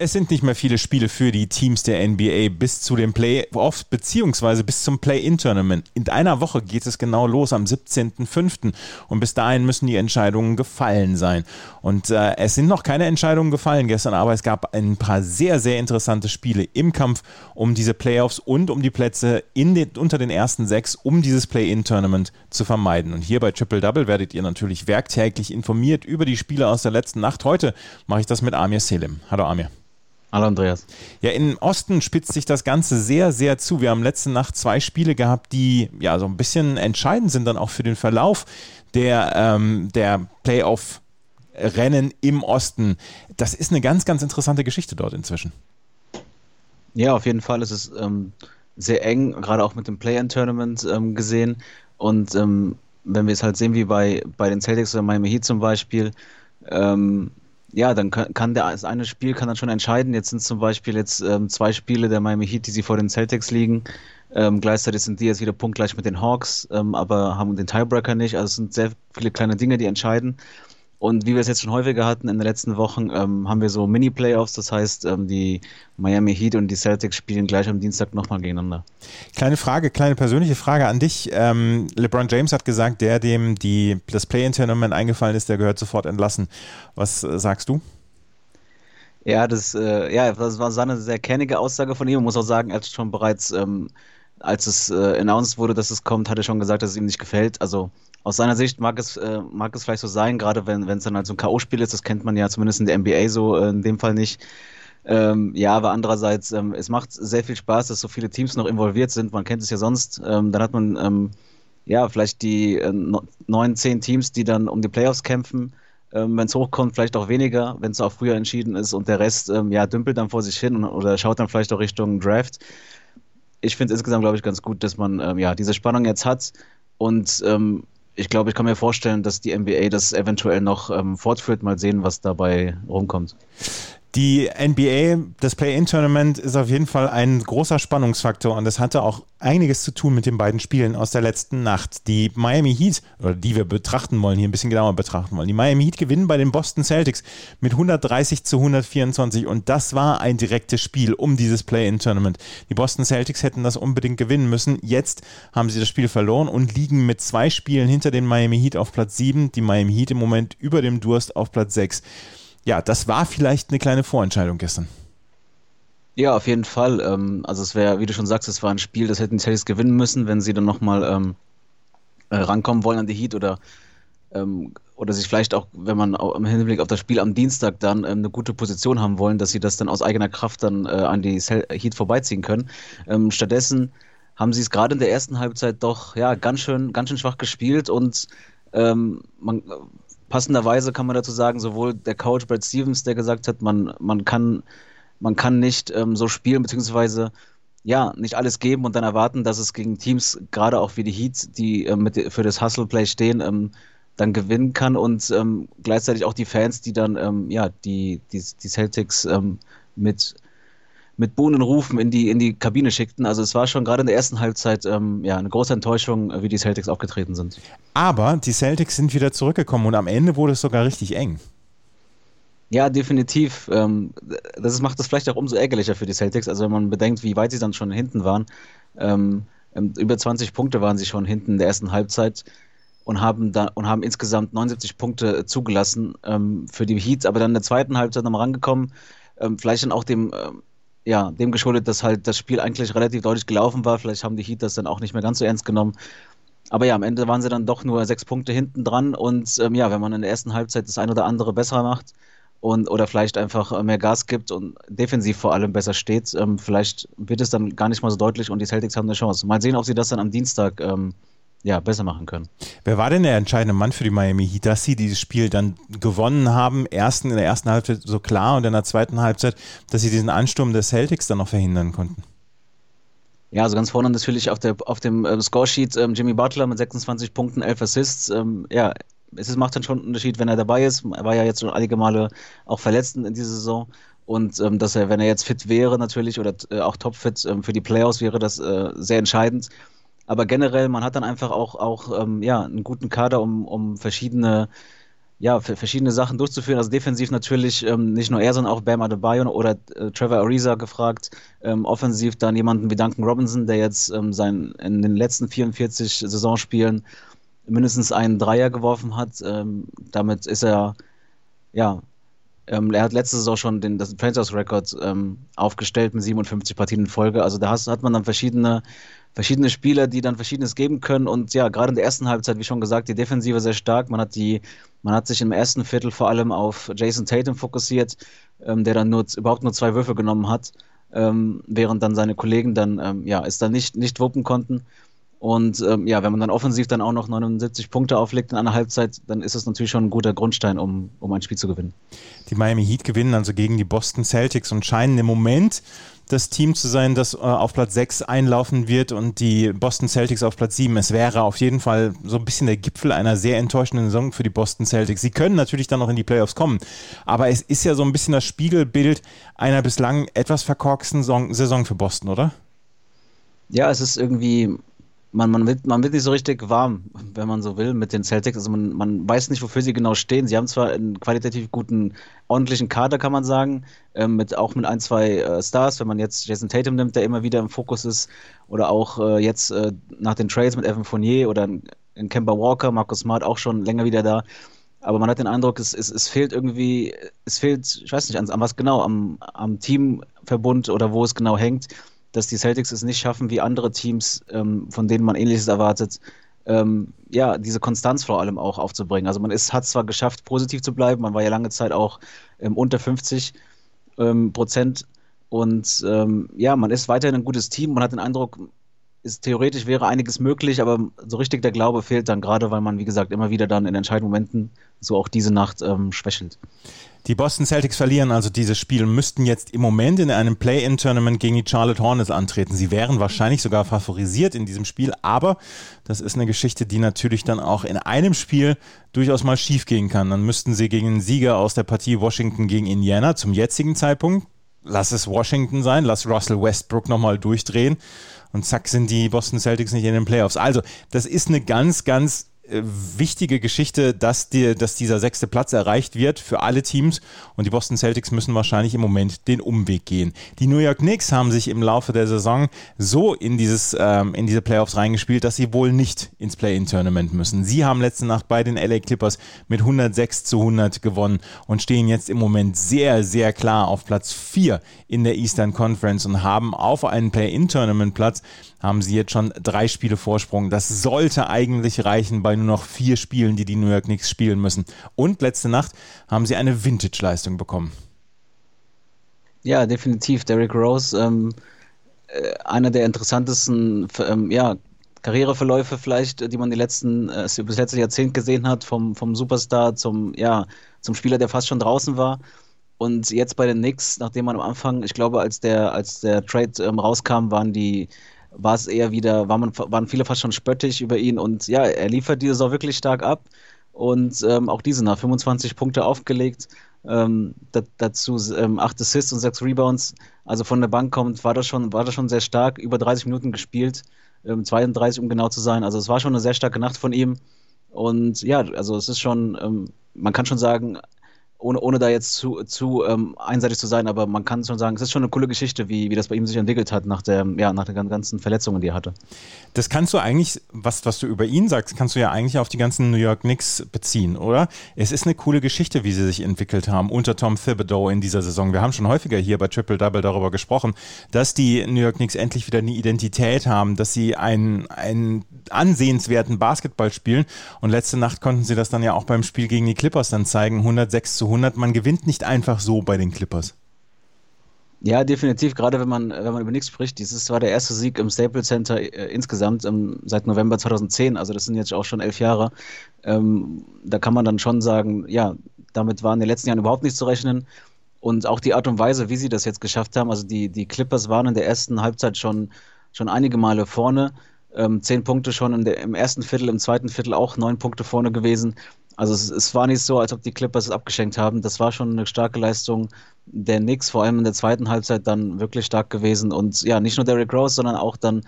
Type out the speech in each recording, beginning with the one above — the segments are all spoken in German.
Es sind nicht mehr viele Spiele für die Teams der NBA bis zu den Playoffs beziehungsweise bis zum Play-In-Tournament. In einer Woche geht es genau los am 17.05. und bis dahin müssen die Entscheidungen gefallen sein. Und äh, es sind noch keine Entscheidungen gefallen gestern, aber es gab ein paar sehr, sehr interessante Spiele im Kampf um diese Playoffs und um die Plätze in den, unter den ersten sechs, um dieses Play-In-Tournament zu vermeiden. Und hier bei Triple Double werdet ihr natürlich werktäglich informiert über die Spiele aus der letzten Nacht. Heute mache ich das mit Amir Selim. Hallo Amir. Hallo Andreas. Ja, im Osten spitzt sich das Ganze sehr, sehr zu. Wir haben letzte Nacht zwei Spiele gehabt, die ja so ein bisschen entscheidend sind dann auch für den Verlauf der, ähm, der Playoff-Rennen im Osten. Das ist eine ganz, ganz interessante Geschichte dort inzwischen. Ja, auf jeden Fall ist es ähm, sehr eng, gerade auch mit dem Play-In-Tournament ähm, gesehen. Und ähm, wenn wir es halt sehen, wie bei, bei den Celtics oder Miami Heat zum Beispiel, ähm, ja, dann kann, kann der, das eine Spiel kann dann schon entscheiden. Jetzt sind zum Beispiel jetzt ähm, zwei Spiele der Miami Heat, die sie vor den Celtics liegen. Ähm, gleichzeitig sind die jetzt wieder punktgleich mit den Hawks, ähm, aber haben den Tiebreaker nicht. Also es sind sehr viele kleine Dinge, die entscheiden. Und wie wir es jetzt schon häufiger hatten in den letzten Wochen, ähm, haben wir so Mini-Playoffs. Das heißt, ähm, die Miami Heat und die Celtics spielen gleich am Dienstag nochmal gegeneinander. Kleine Frage, kleine persönliche Frage an dich. Ähm, LeBron James hat gesagt, der, dem die, das Play-In-Tournament eingefallen ist, der gehört sofort entlassen. Was äh, sagst du? Ja, das, äh, ja, das war eine sehr kernige Aussage von ihm. Man muss auch sagen, er hat schon bereits, ähm, als es äh, announced wurde, dass es kommt, hat er schon gesagt, dass es ihm nicht gefällt. Also aus seiner Sicht mag es, äh, mag es vielleicht so sein, gerade wenn es dann halt so ein K.O.-Spiel ist, das kennt man ja zumindest in der NBA so äh, in dem Fall nicht. Ähm, ja, aber andererseits, ähm, es macht sehr viel Spaß, dass so viele Teams noch involviert sind. Man kennt es ja sonst. Ähm, dann hat man ähm, ja vielleicht die äh, neun, zehn Teams, die dann um die Playoffs kämpfen. Ähm, wenn es hochkommt, vielleicht auch weniger, wenn es auch früher entschieden ist und der Rest ähm, ja dümpelt dann vor sich hin oder schaut dann vielleicht auch Richtung Draft. Ich finde es insgesamt, glaube ich, ganz gut, dass man ja diese Spannung jetzt hat und ich glaube, ich kann mir vorstellen, dass die NBA das eventuell noch ähm, fortführt. Mal sehen, was dabei rumkommt. Die NBA, das Play-In-Tournament ist auf jeden Fall ein großer Spannungsfaktor und es hatte auch einiges zu tun mit den beiden Spielen aus der letzten Nacht. Die Miami Heat, oder die wir betrachten wollen, hier ein bisschen genauer betrachten wollen. Die Miami Heat gewinnen bei den Boston Celtics mit 130 zu 124 und das war ein direktes Spiel um dieses Play-In-Tournament. Die Boston Celtics hätten das unbedingt gewinnen müssen. Jetzt haben sie das Spiel verloren und liegen mit zwei Spielen hinter den Miami Heat auf Platz 7. Die Miami Heat im Moment über dem Durst auf Platz 6 ja, das war vielleicht eine kleine Vorentscheidung gestern. Ja, auf jeden Fall. Ähm, also es wäre, wie du schon sagst, es war ein Spiel, das hätten die Celtics gewinnen müssen, wenn sie dann nochmal ähm, äh, rankommen wollen an die Heat oder, ähm, oder sich vielleicht auch, wenn man im Hinblick auf das Spiel am Dienstag dann ähm, eine gute Position haben wollen, dass sie das dann aus eigener Kraft dann äh, an die Heat vorbeiziehen können. Ähm, stattdessen haben sie es gerade in der ersten Halbzeit doch ja ganz schön, ganz schön schwach gespielt und ähm, man passenderweise kann man dazu sagen, sowohl der Coach Brad Stevens, der gesagt hat, man, man kann, man kann nicht ähm, so spielen, beziehungsweise ja, nicht alles geben und dann erwarten, dass es gegen Teams, gerade auch wie die Heats, die äh, mit, für das Hustle-Play stehen, ähm, dann gewinnen kann und ähm, gleichzeitig auch die Fans, die dann ähm, ja, die, die, die Celtics ähm, mit Bohnenrufen in die, in die Kabine schickten. Also es war schon gerade in der ersten Halbzeit ähm, ja, eine große Enttäuschung, wie die Celtics aufgetreten sind. Aber die Celtics sind wieder zurückgekommen und am Ende wurde es sogar richtig eng. Ja, definitiv. Ähm, das macht es vielleicht auch umso ärgerlicher für die Celtics. Also wenn man bedenkt, wie weit sie dann schon hinten waren. Ähm, ähm über 20 Punkte waren sie schon hinten in der ersten Halbzeit und haben da und haben insgesamt 79 Punkte zugelassen ähm, für die Heats, aber dann in der zweiten Halbzeit nochmal rangekommen. Ähm, vielleicht dann auch dem ja, dem geschuldet, dass halt das Spiel eigentlich relativ deutlich gelaufen war. Vielleicht haben die Heat das dann auch nicht mehr ganz so ernst genommen. Aber ja, am Ende waren sie dann doch nur sechs Punkte hinten dran. Und ähm, ja, wenn man in der ersten Halbzeit das ein oder andere besser macht und oder vielleicht einfach mehr Gas gibt und defensiv vor allem besser steht, ähm, vielleicht wird es dann gar nicht mal so deutlich und die Celtics haben eine Chance. Mal sehen, ob sie das dann am Dienstag ähm, ja, besser machen können. Wer war denn der entscheidende Mann für die Miami Heat, dass sie dieses Spiel dann gewonnen haben? Ersten, in der ersten Halbzeit so klar und in der zweiten Halbzeit, dass sie diesen Ansturm der Celtics dann noch verhindern konnten? Ja, also ganz vorne natürlich auf, der, auf dem äh, Scoresheet ähm, Jimmy Butler mit 26 Punkten, 11 Assists. Ähm, ja, es macht dann schon einen Unterschied, wenn er dabei ist. Er war ja jetzt schon einige Male auch verletzt in dieser Saison. Und ähm, dass er, wenn er jetzt fit wäre natürlich oder äh, auch topfit ähm, für die Playoffs, wäre das äh, sehr entscheidend. Aber generell, man hat dann einfach auch, auch ähm, ja, einen guten Kader, um, um verschiedene ja, verschiedene Sachen durchzuführen. Also defensiv natürlich ähm, nicht nur er, sondern auch Bam Adebayo oder äh, Trevor Ariza gefragt. Ähm, offensiv dann jemanden wie Duncan Robinson, der jetzt ähm, sein, in den letzten 44 Saisonspielen mindestens einen Dreier geworfen hat. Ähm, damit ist er, ja, ähm, er hat letzte Saison schon den, das Franchise-Record ähm, aufgestellt mit 57 Partien in Folge. Also da hast, hat man dann verschiedene verschiedene Spieler, die dann Verschiedenes geben können. Und ja, gerade in der ersten Halbzeit, wie schon gesagt, die Defensive sehr stark. Man hat die, man hat sich im ersten Viertel vor allem auf Jason Tatum fokussiert, ähm, der dann nur überhaupt nur zwei Würfe genommen hat, ähm, während dann seine Kollegen dann ähm, ja es dann nicht nicht wuppen konnten. Und ähm, ja, wenn man dann offensiv dann auch noch 79 Punkte auflegt in einer Halbzeit, dann ist es natürlich schon ein guter Grundstein, um, um ein Spiel zu gewinnen. Die Miami Heat gewinnen also gegen die Boston Celtics und scheinen im Moment das Team zu sein, das äh, auf Platz 6 einlaufen wird und die Boston Celtics auf Platz 7. Es wäre auf jeden Fall so ein bisschen der Gipfel einer sehr enttäuschenden Saison für die Boston Celtics. Sie können natürlich dann noch in die Playoffs kommen, aber es ist ja so ein bisschen das Spiegelbild einer bislang etwas verkorksten Saison für Boston, oder? Ja, es ist irgendwie, man, man, wird, man wird nicht so richtig warm, wenn man so will, mit den Celtics. Also man, man weiß nicht, wofür sie genau stehen. Sie haben zwar einen qualitativ guten, ordentlichen Kader, kann man sagen, ähm, mit, auch mit ein, zwei äh, Stars, wenn man jetzt Jason Tatum nimmt, der immer wieder im Fokus ist, oder auch äh, jetzt äh, nach den Trades mit Evan Fournier oder in Kemba Walker, Marcus Smart auch schon länger wieder da. Aber man hat den Eindruck, es, es, es fehlt irgendwie, es fehlt, ich weiß nicht, an, an was genau, am, am Teamverbund oder wo es genau hängt dass die Celtics es nicht schaffen, wie andere Teams, ähm, von denen man Ähnliches erwartet, ähm, ja, diese Konstanz vor allem auch aufzubringen. Also man ist, hat zwar geschafft, positiv zu bleiben, man war ja lange Zeit auch ähm, unter 50 ähm, Prozent und ähm, ja, man ist weiterhin ein gutes Team, man hat den Eindruck, ist, theoretisch wäre einiges möglich, aber so richtig der Glaube fehlt dann gerade, weil man, wie gesagt, immer wieder dann in entscheidenden Momenten, so auch diese Nacht, ähm, schwächelt. Die Boston Celtics verlieren also dieses Spiel und müssten jetzt im Moment in einem Play-In-Tournament gegen die Charlotte Hornets antreten. Sie wären wahrscheinlich sogar favorisiert in diesem Spiel, aber das ist eine Geschichte, die natürlich dann auch in einem Spiel durchaus mal schief gehen kann. Dann müssten sie gegen den Sieger aus der Partie Washington gegen Indiana zum jetzigen Zeitpunkt, lass es Washington sein, lass Russell Westbrook nochmal durchdrehen und zack sind die Boston Celtics nicht in den Playoffs. Also, das ist eine ganz, ganz wichtige Geschichte, dass, die, dass dieser sechste Platz erreicht wird für alle Teams und die Boston Celtics müssen wahrscheinlich im Moment den Umweg gehen. Die New York Knicks haben sich im Laufe der Saison so in, dieses, ähm, in diese Playoffs reingespielt, dass sie wohl nicht ins Play-In-Tournament müssen. Sie haben letzte Nacht bei den LA Clippers mit 106 zu 100 gewonnen und stehen jetzt im Moment sehr, sehr klar auf Platz 4 in der Eastern Conference und haben auf einen Play-In-Tournament-Platz haben sie jetzt schon drei Spiele Vorsprung. Das sollte eigentlich reichen bei nur noch vier Spielen, die die New York Knicks spielen müssen. Und letzte Nacht haben sie eine Vintage-Leistung bekommen. Ja, definitiv. Derrick Rose, ähm, äh, einer der interessantesten ähm, ja, Karriereverläufe vielleicht, die man die letzten, äh, das letzte Jahrzehnt gesehen hat, vom, vom Superstar zum, ja, zum Spieler, der fast schon draußen war. Und jetzt bei den Knicks, nachdem man am Anfang, ich glaube, als der, als der Trade ähm, rauskam, waren die, war es eher wieder, war man, waren viele fast schon spöttisch über ihn und ja, er liefert diese Saison wirklich stark ab und ähm, auch diese nach 25 Punkte aufgelegt, ähm, dazu ähm, 8 Assists und 6 Rebounds, also von der Bank kommt, war das schon, war das schon sehr stark, über 30 Minuten gespielt, ähm, 32 um genau zu sein, also es war schon eine sehr starke Nacht von ihm und ja, also es ist schon, ähm, man kann schon sagen, ohne, ohne da jetzt zu, zu ähm, einseitig zu sein, aber man kann schon sagen, es ist schon eine coole Geschichte, wie, wie das bei ihm sich entwickelt hat nach, der, ja, nach den ganzen Verletzungen, die er hatte. Das kannst du eigentlich, was, was du über ihn sagst, kannst du ja eigentlich auf die ganzen New York Knicks beziehen, oder? Es ist eine coole Geschichte, wie sie sich entwickelt haben unter Tom Thibodeau in dieser Saison. Wir haben schon häufiger hier bei Triple Double darüber gesprochen, dass die New York Knicks endlich wieder eine Identität haben, dass sie einen, einen ansehenswerten Basketball spielen und letzte Nacht konnten sie das dann ja auch beim Spiel gegen die Clippers dann zeigen, 106 zu 100. Man gewinnt nicht einfach so bei den Clippers. Ja, definitiv. Gerade wenn man, wenn man über nichts spricht. Dieses war der erste Sieg im Staples Center äh, insgesamt ähm, seit November 2010. Also das sind jetzt auch schon elf Jahre. Ähm, da kann man dann schon sagen, ja, damit war in den letzten Jahren überhaupt nicht zu rechnen. Und auch die Art und Weise, wie sie das jetzt geschafft haben. Also die, die Clippers waren in der ersten Halbzeit schon, schon einige Male vorne. Ähm, zehn Punkte schon der, im ersten Viertel, im zweiten Viertel auch neun Punkte vorne gewesen. Also es, es, war nicht so, als ob die Clippers es abgeschenkt haben. Das war schon eine starke Leistung der Knicks, vor allem in der zweiten Halbzeit dann wirklich stark gewesen. Und ja, nicht nur Derrick Rose, sondern auch dann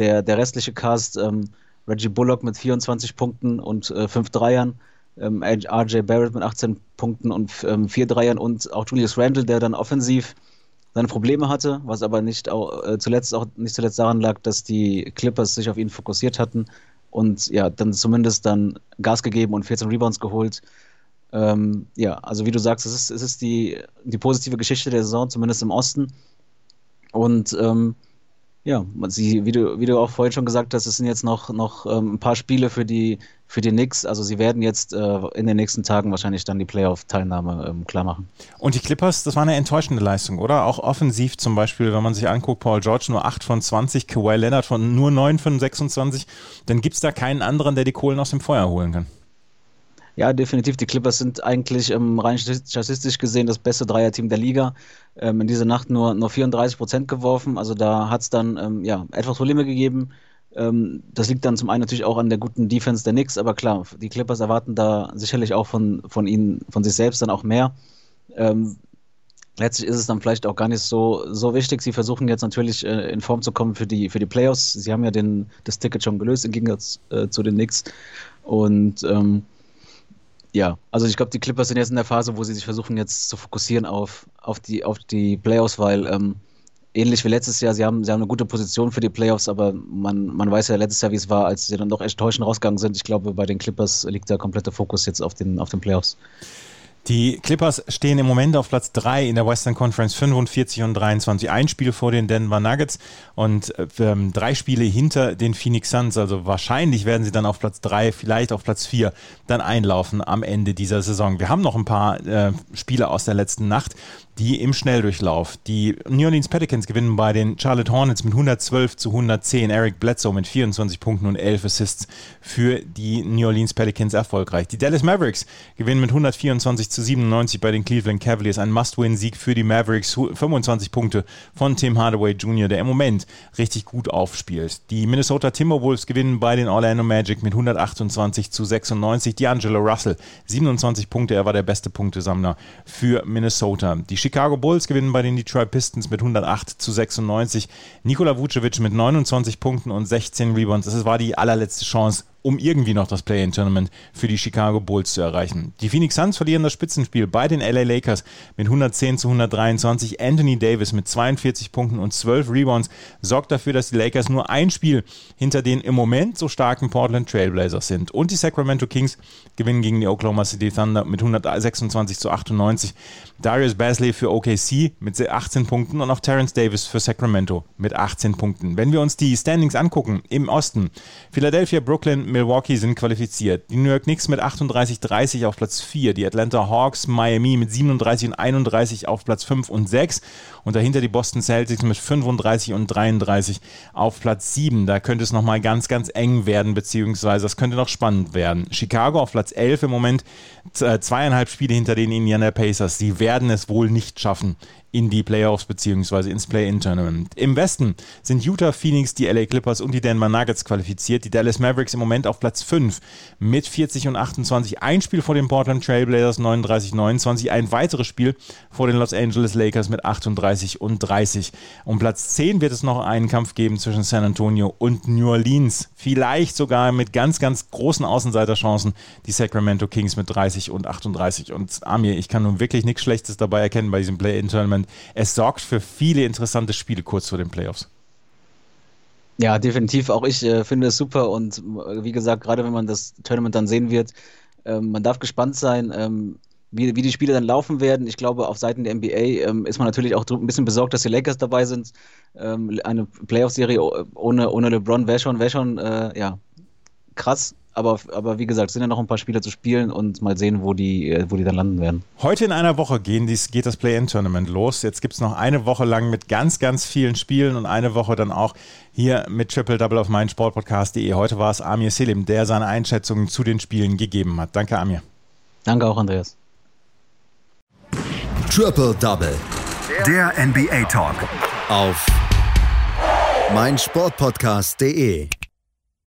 der, der restliche Cast, ähm, Reggie Bullock mit 24 Punkten und äh, 5 Dreiern, ähm, RJ Barrett mit 18 Punkten und ähm, 4 Dreiern und auch Julius Randle, der dann offensiv seine Probleme hatte, was aber nicht auch, äh, zuletzt auch nicht zuletzt daran lag, dass die Clippers sich auf ihn fokussiert hatten und ja, dann zumindest dann Gas gegeben und 14 Rebounds geholt. Ähm, ja, also wie du sagst, es ist, es ist die, die positive Geschichte der Saison, zumindest im Osten. Und ähm, ja, sie, wie, du, wie du auch vorhin schon gesagt hast, es sind jetzt noch, noch ähm, ein paar Spiele für die, für die Knicks. Also sie werden jetzt äh, in den nächsten Tagen wahrscheinlich dann die Playoff-Teilnahme ähm, klar machen. Und die Clippers, das war eine enttäuschende Leistung, oder? Auch offensiv zum Beispiel, wenn man sich anguckt, Paul George nur 8 von 20, Kawhi Leonard von nur 9 von 26, dann gibt es da keinen anderen, der die Kohlen aus dem Feuer holen kann. Ja, definitiv. Die Clippers sind eigentlich ähm, rein statistisch gesehen das beste Dreierteam der Liga. Ähm, in dieser Nacht nur, nur 34 Prozent geworfen. Also da hat es dann ähm, ja, etwas Probleme gegeben. Ähm, das liegt dann zum einen natürlich auch an der guten Defense der Knicks, aber klar, die Clippers erwarten da sicherlich auch von, von ihnen, von sich selbst dann auch mehr. Ähm, letztlich ist es dann vielleicht auch gar nicht so, so wichtig. Sie versuchen jetzt natürlich äh, in Form zu kommen für die, für die Playoffs. Sie haben ja den, das Ticket schon gelöst im Gegensatz äh, zu den Knicks. Und ähm, ja, also ich glaube, die Clippers sind jetzt in der Phase, wo sie sich versuchen jetzt zu fokussieren auf, auf, die, auf die Playoffs, weil ähm, ähnlich wie letztes Jahr, sie haben, sie haben eine gute Position für die Playoffs, aber man, man weiß ja letztes Jahr, wie es war, als sie dann doch echt täuschend rausgegangen sind. Ich glaube, bei den Clippers liegt der komplette Fokus jetzt auf den, auf den Playoffs. Die Clippers stehen im Moment auf Platz 3 in der Western Conference 45 und 23. Ein Spiel vor den Denver Nuggets und ähm, drei Spiele hinter den Phoenix Suns. Also wahrscheinlich werden sie dann auf Platz 3, vielleicht auf Platz 4 dann einlaufen am Ende dieser Saison. Wir haben noch ein paar äh, Spiele aus der letzten Nacht die im Schnelldurchlauf. Die New Orleans Pelicans gewinnen bei den Charlotte Hornets mit 112 zu 110. Eric Bledsoe mit 24 Punkten und 11 Assists für die New Orleans Pelicans erfolgreich. Die Dallas Mavericks gewinnen mit 124 zu 97 bei den Cleveland Cavaliers. Ein Must-Win-Sieg für die Mavericks. 25 Punkte von Tim Hardaway Jr., der im Moment richtig gut aufspielt. Die Minnesota Timberwolves gewinnen bei den Orlando Magic mit 128 zu 96. D'Angelo Russell 27 Punkte. Er war der beste Punktesammler für Minnesota. Die Chicago Bulls gewinnen bei den Detroit Pistons mit 108 zu 96. Nikola Vucevic mit 29 Punkten und 16 Rebounds. Das war die allerletzte Chance um irgendwie noch das Play-In-Tournament für die Chicago Bulls zu erreichen. Die Phoenix Suns verlieren das Spitzenspiel bei den LA Lakers mit 110 zu 123. Anthony Davis mit 42 Punkten und 12 Rebounds sorgt dafür, dass die Lakers nur ein Spiel hinter den im Moment so starken Portland Trailblazers sind. Und die Sacramento Kings gewinnen gegen die Oklahoma City Thunder mit 126 zu 98. Darius Basley für OKC mit 18 Punkten und auch Terrence Davis für Sacramento mit 18 Punkten. Wenn wir uns die Standings angucken im Osten, Philadelphia, Brooklyn, Milwaukee sind qualifiziert. Die New York Knicks mit 38-30 auf Platz 4. Die Atlanta Hawks, Miami mit 37 und 31 auf Platz 5 und 6. Und dahinter die Boston Celtics mit 35 und 33 auf Platz 7. Da könnte es nochmal ganz, ganz eng werden, beziehungsweise das könnte noch spannend werden. Chicago auf Platz 11 im Moment, äh, zweieinhalb Spiele hinter den Indiana Pacers. Sie werden es wohl nicht schaffen in die Playoffs bzw. ins Play-In-Tournament. Im Westen sind Utah, Phoenix, die LA Clippers und die Denver Nuggets qualifiziert. Die Dallas Mavericks im Moment auf Platz 5 mit 40 und 28. Ein Spiel vor den Portland Trailblazers 39-29. Ein weiteres Spiel vor den Los Angeles Lakers mit 38 und 30. Um Platz 10 wird es noch einen Kampf geben zwischen San Antonio und New Orleans. Vielleicht sogar mit ganz, ganz großen Außenseiterchancen die Sacramento Kings mit 30 und 38. Und Amir, ich kann nun wirklich nichts Schlechtes dabei erkennen bei diesem Play-In-Tournament Tournament. Es sorgt für viele interessante Spiele kurz vor den Playoffs. Ja, definitiv. Auch ich äh, finde es super und äh, wie gesagt, gerade wenn man das Tournament dann sehen wird, äh, man darf gespannt sein, ähm, wie, wie die Spiele dann laufen werden. Ich glaube, auf Seiten der NBA ähm, ist man natürlich auch ein bisschen besorgt, dass die Lakers dabei sind. Ähm, eine Playoff-Serie ohne, ohne LeBron wäre schon, wär schon äh, ja, krass. Aber, aber wie gesagt, es sind ja noch ein paar Spiele zu spielen und mal sehen, wo die, äh, wo die dann landen werden. Heute in einer Woche gehen dies, geht das Play-In-Tournament los. Jetzt gibt es noch eine Woche lang mit ganz, ganz vielen Spielen und eine Woche dann auch hier mit Triple Double auf meinsportpodcast.de. Heute war es Amir Selim, der seine Einschätzungen zu den Spielen gegeben hat. Danke, Amir. Danke auch, Andreas. Triple Double. Der NBA Talk. Auf meinsportpodcast.de.